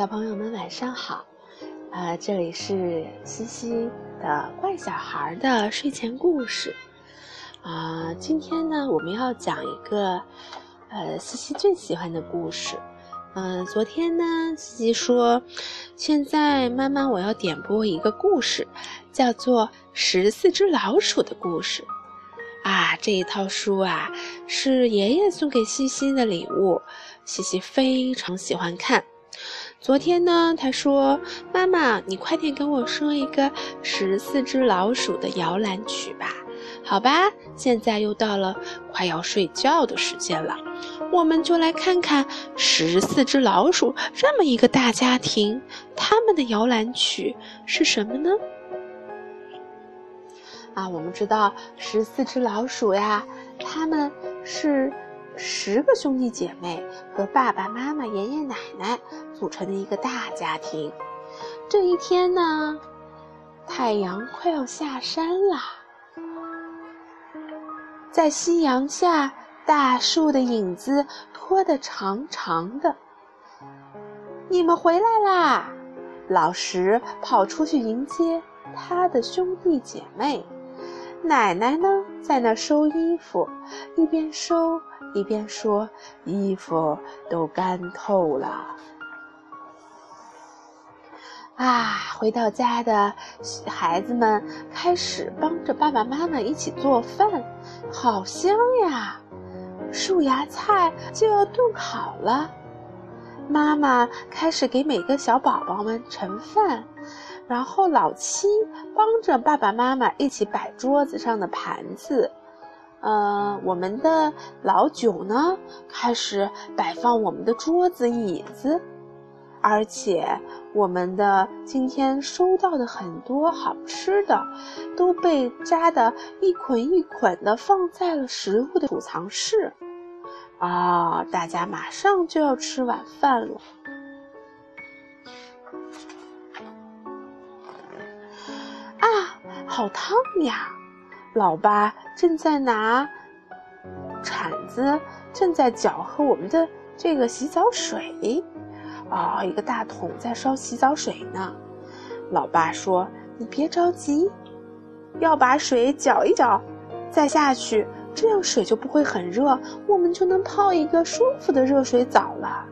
小朋友们晚上好，啊，这里是西西的怪小孩的睡前故事，啊，今天呢我们要讲一个，呃，西西最喜欢的故事，嗯，昨天呢西西说，现在妈妈我要点播一个故事，叫做《十四只老鼠的故事》，啊，这一套书啊是爷爷送给西西的礼物，西西非常喜欢看。昨天呢，他说：“妈妈，你快点跟我说一个十四只老鼠的摇篮曲吧。”好吧，现在又到了快要睡觉的时间了，我们就来看看十四只老鼠这么一个大家庭，他们的摇篮曲是什么呢？啊，我们知道十四只老鼠呀，他们是。十个兄弟姐妹和爸爸妈妈、爷爷奶奶组成的一个大家庭。这一天呢，太阳快要下山了，在夕阳下，大树的影子拖得长长的。你们回来啦！老石跑出去迎接他的兄弟姐妹。奶奶呢，在那收衣服，一边收。一边说：“衣服都干透了。”啊，回到家的孩子们开始帮着爸爸妈妈一起做饭，好香呀！树芽菜就要炖好了，妈妈开始给每个小宝宝们盛饭，然后老七帮着爸爸妈妈一起摆桌子上的盘子。呃，我们的老九呢，开始摆放我们的桌子、椅子，而且我们的今天收到的很多好吃的，都被扎的一捆一捆的放在了食物的储藏室。啊，大家马上就要吃晚饭了。啊，好烫呀！老八正在拿铲子，正在搅和我们的这个洗澡水，啊，一个大桶在烧洗澡水呢。老爸说：“你别着急，要把水搅一搅，再下去，这样水就不会很热，我们就能泡一个舒服的热水澡了。”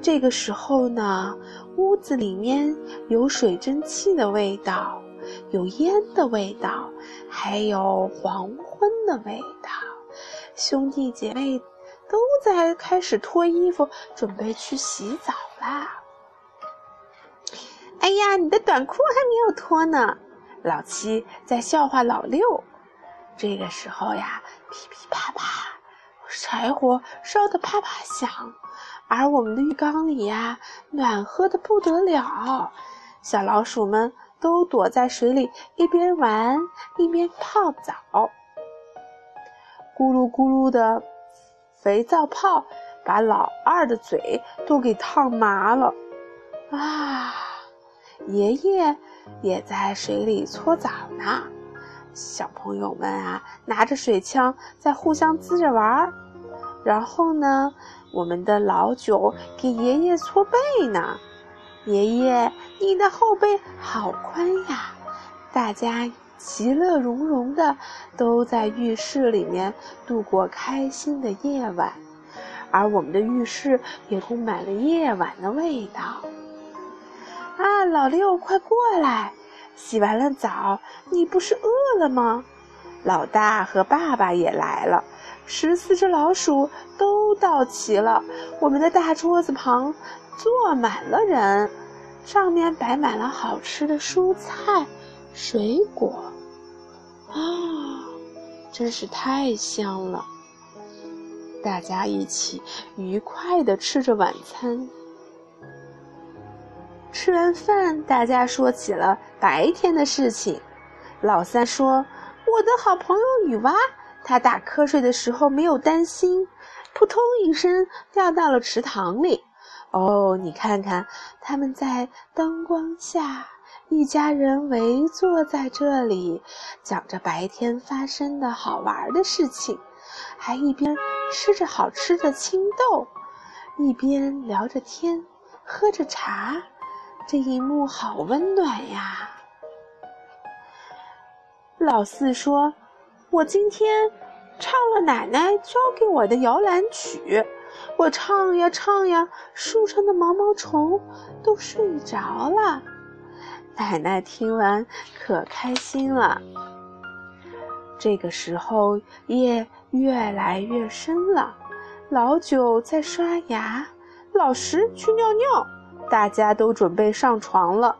这个时候呢，屋子里面有水蒸气的味道。有烟的味道，还有黄昏的味道。兄弟姐妹都在开始脱衣服，准备去洗澡啦。哎呀，你的短裤还没有脱呢！老七在笑话老六。这个时候呀，噼噼啪啪，柴火烧得啪啪响，而我们的浴缸里呀，暖和的不得了。小老鼠们。都躲在水里，一边玩一边泡澡。咕噜咕噜的肥皂泡把老二的嘴都给烫麻了。啊，爷爷也在水里搓澡呢。小朋友们啊，拿着水枪在互相滋着玩儿。然后呢，我们的老九给爷爷搓背呢。爷爷，你的后背好宽呀！大家其乐融融的都在浴室里面度过开心的夜晚，而我们的浴室也充满了夜晚的味道。啊，老六，快过来！洗完了澡，你不是饿了吗？老大和爸爸也来了，十四只老鼠都到齐了。我们的大桌子旁。坐满了人，上面摆满了好吃的蔬菜、水果，啊，真是太香了！大家一起愉快地吃着晚餐。吃完饭，大家说起了白天的事情。老三说：“我的好朋友女娲，她打瞌睡的时候没有担心，扑通一声掉到了池塘里。”哦，你看看，他们在灯光下，一家人围坐在这里，讲着白天发生的好玩的事情，还一边吃着好吃的青豆，一边聊着天，喝着茶，这一幕好温暖呀。老四说：“我今天唱了奶奶教给我的摇篮曲，我唱呀唱呀，树上的毛毛虫都睡着了。”奶奶听完可开心了。这个时候夜越来越深了，老九在刷牙，老十去尿尿，大家都准备上床了。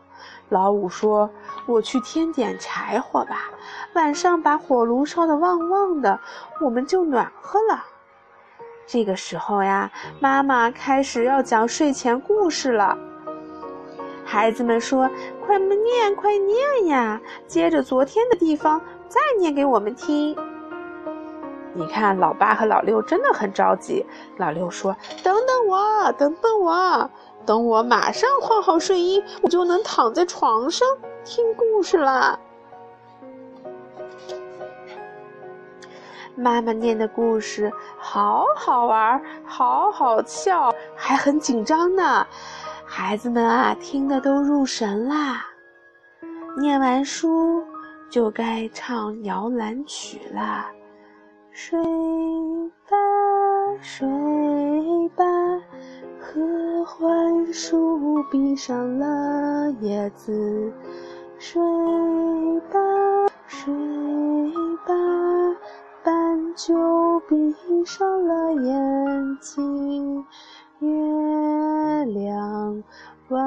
老五说：“我去添点柴火吧，晚上把火炉烧得旺旺的，我们就暖和了。”这个时候呀，妈妈开始要讲睡前故事了。孩子们说：“快念，快念呀！接着昨天的地方再念给我们听。”你看，老八和老六真的很着急。老六说：“等等我，等等我。”等我马上换好睡衣，我就能躺在床上听故事啦。妈妈念的故事好好玩，好好笑，还很紧张呢。孩子们啊，听得都入神啦。念完书，就该唱摇篮曲了。睡吧，睡吧。合欢树闭上了叶子，睡吧，睡吧，斑鸠闭上了眼睛。月亮晚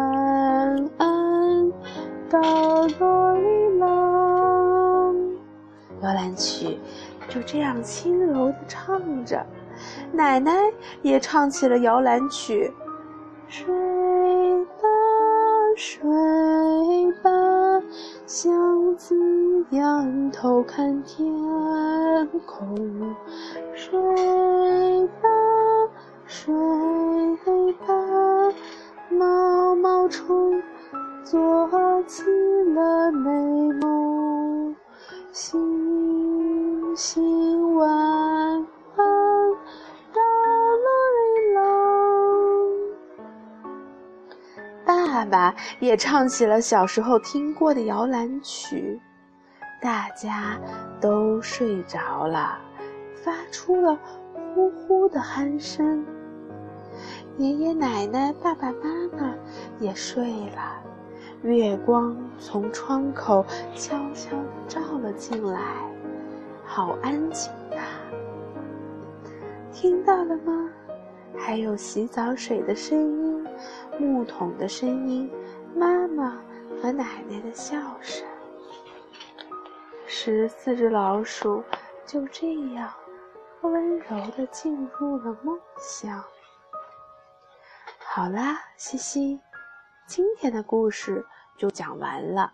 安，到罗里郎。摇篮曲就这样轻柔地唱着。奶奶也唱起了摇篮曲，睡吧，睡吧，像子仰头看天空。睡吧，睡爸爸也唱起了小时候听过的摇篮曲，大家都睡着了，发出了呼呼的鼾声。爷爷奶奶、爸爸妈妈也睡了，月光从窗口悄悄地照了进来，好安静啊！听到了吗？还有洗澡水的声音。木桶的声音，妈妈和奶奶的笑声，十四只老鼠就这样温柔地进入了梦乡。好啦，西西，今天的故事就讲完了。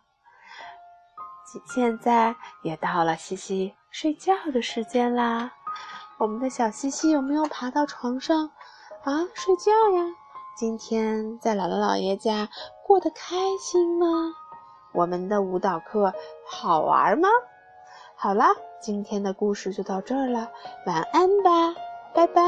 现在也到了西西睡觉的时间啦。我们的小西西有没有爬到床上啊睡觉呀？今天在姥姥姥爷家过得开心吗？我们的舞蹈课好玩吗？好啦，今天的故事就到这儿了，晚安吧，拜拜。